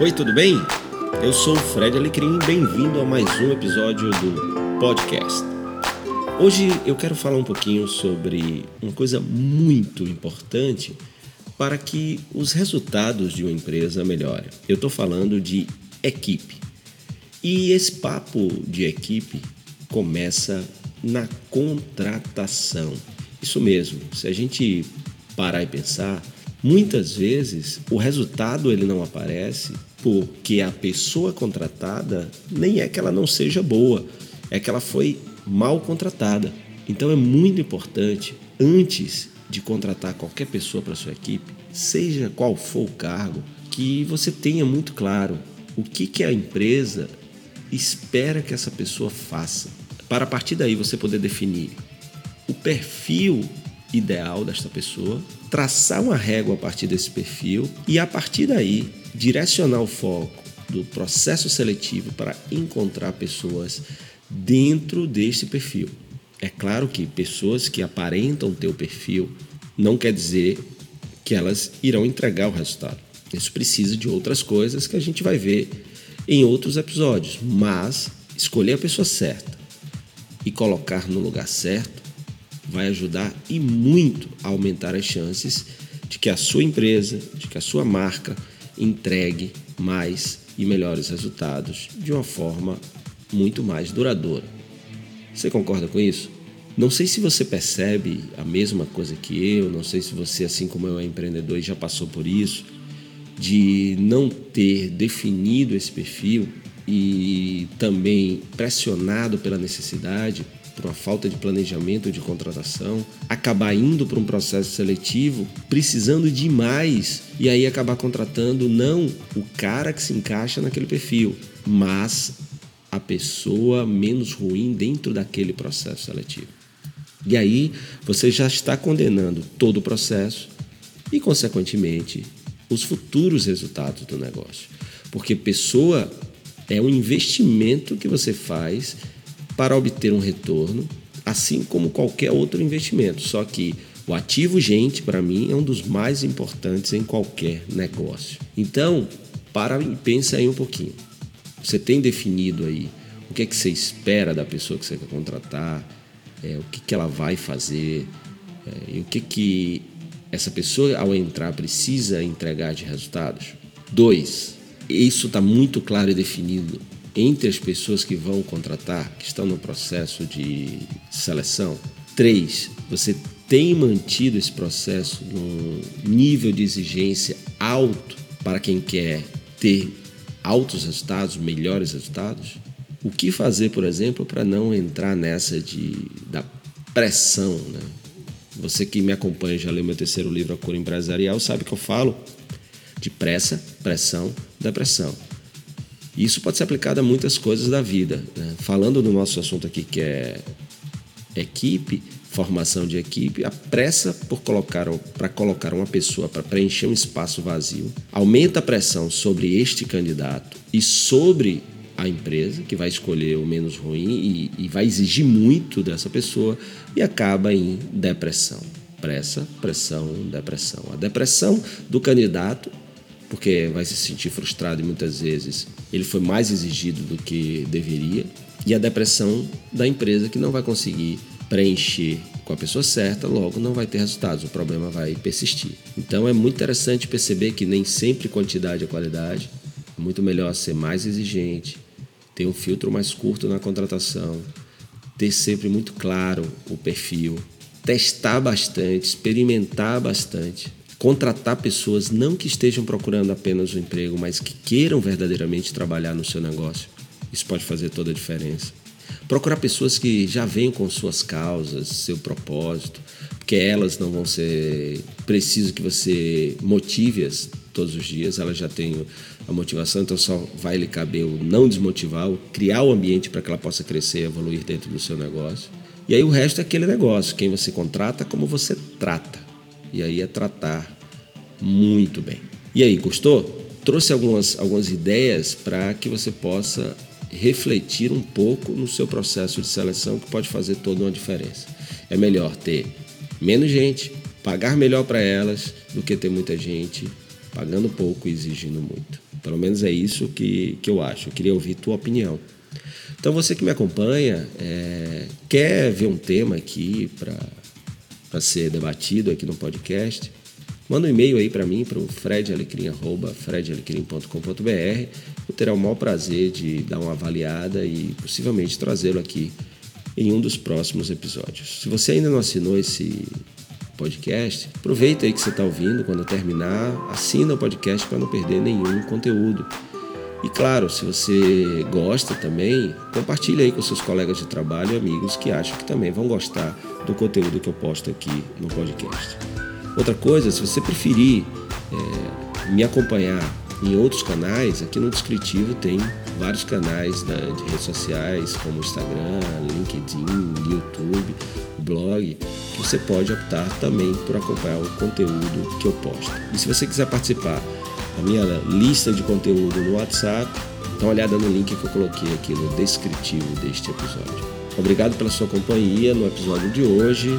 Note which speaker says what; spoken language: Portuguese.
Speaker 1: Oi, tudo bem? Eu sou o Fred Alecrim bem-vindo a mais um episódio do podcast. Hoje eu quero falar um pouquinho sobre uma coisa muito importante para que os resultados de uma empresa melhorem. Eu estou falando de equipe. E esse papo de equipe começa na contratação. Isso mesmo, se a gente parar e pensar, muitas vezes o resultado ele não aparece porque a pessoa contratada nem é que ela não seja boa, é que ela foi mal contratada. Então é muito importante antes de contratar qualquer pessoa para sua equipe, seja qual for o cargo, que você tenha muito claro o que, que a empresa espera que essa pessoa faça, para a partir daí você poder definir o perfil ideal desta pessoa, traçar uma régua a partir desse perfil e a partir daí direcionar o foco do processo seletivo para encontrar pessoas dentro deste perfil. É claro que pessoas que aparentam ter o perfil não quer dizer que elas irão entregar o resultado. Isso precisa de outras coisas que a gente vai ver em outros episódios, mas escolher a pessoa certa e colocar no lugar certo vai ajudar e muito a aumentar as chances de que a sua empresa, de que a sua marca entregue mais e melhores resultados de uma forma muito mais duradoura. Você concorda com isso? Não sei se você percebe a mesma coisa que eu, não sei se você, assim como eu, é empreendedor e já passou por isso, de não ter definido esse perfil e também pressionado pela necessidade, por uma falta de planejamento de contratação, acabar indo para um processo seletivo precisando de mais e aí acabar contratando não o cara que se encaixa naquele perfil, mas a pessoa menos ruim dentro daquele processo seletivo. E aí você já está condenando todo o processo e, consequentemente, os futuros resultados do negócio. Porque pessoa é um investimento que você faz para obter um retorno, assim como qualquer outro investimento. Só que o ativo gente, para mim, é um dos mais importantes em qualquer negócio. Então, para e pensa aí um pouquinho. Você tem definido aí o que é que você espera da pessoa que você quer contratar, é, o que, que ela vai fazer, é, e o que, que essa pessoa, ao entrar, precisa entregar de resultados? Dois, isso está muito claro e definido entre as pessoas que vão contratar, que estão no processo de seleção. Três, você tem mantido esse processo num nível de exigência alto para quem quer ter altos resultados, melhores resultados? O que fazer, por exemplo, para não entrar nessa de, da pressão? Né? Você que me acompanha, já leu meu terceiro livro, A Cura Empresarial, sabe que eu falo de pressa, pressão, depressão. Isso pode ser aplicado a muitas coisas da vida. Né? Falando do nosso assunto aqui, que é equipe, formação de equipe, a pressa por colocar para colocar uma pessoa para preencher um espaço vazio aumenta a pressão sobre este candidato e sobre a empresa que vai escolher o menos ruim e, e vai exigir muito dessa pessoa e acaba em depressão. Pressa, pressão, depressão. A depressão do candidato porque vai se sentir frustrado e muitas vezes. Ele foi mais exigido do que deveria, e a depressão da empresa que não vai conseguir preencher com a pessoa certa, logo não vai ter resultados, o problema vai persistir. Então é muito interessante perceber que nem sempre quantidade é qualidade, é muito melhor ser mais exigente, ter um filtro mais curto na contratação, ter sempre muito claro o perfil, testar bastante, experimentar bastante contratar pessoas não que estejam procurando apenas um emprego, mas que queiram verdadeiramente trabalhar no seu negócio. Isso pode fazer toda a diferença. Procurar pessoas que já venham com suas causas, seu propósito, porque elas não vão ser preciso que você motive-as todos os dias, elas já têm a motivação, então só vai lhe caber o não desmotivar, o criar o ambiente para que ela possa crescer e evoluir dentro do seu negócio. E aí o resto é aquele negócio, quem você contrata, como você trata. E aí é tratar muito bem. E aí, gostou? Trouxe algumas, algumas ideias para que você possa refletir um pouco no seu processo de seleção que pode fazer toda uma diferença. É melhor ter menos gente, pagar melhor para elas do que ter muita gente pagando pouco e exigindo muito. Pelo menos é isso que, que eu acho. Eu queria ouvir tua opinião. Então você que me acompanha, é, quer ver um tema aqui para ser debatido aqui no podcast, manda um e-mail aí para mim, para o fredalecrim.com.br. Eu terei o maior prazer de dar uma avaliada e possivelmente trazê-lo aqui em um dos próximos episódios. Se você ainda não assinou esse podcast, aproveita aí que você está ouvindo, quando terminar, assina o podcast para não perder nenhum conteúdo. E claro, se você gosta também, compartilhe aí com seus colegas de trabalho e amigos que acham que também vão gostar do conteúdo que eu posto aqui no podcast. Outra coisa, se você preferir é, me acompanhar em outros canais, aqui no descritivo tem vários canais de redes sociais, como Instagram, LinkedIn, YouTube, blog, que você pode optar também por acompanhar o conteúdo que eu posto. E se você quiser participar a minha lista de conteúdo no WhatsApp. Dá uma olhada no link que eu coloquei aqui no descritivo deste episódio. Obrigado pela sua companhia no episódio de hoje.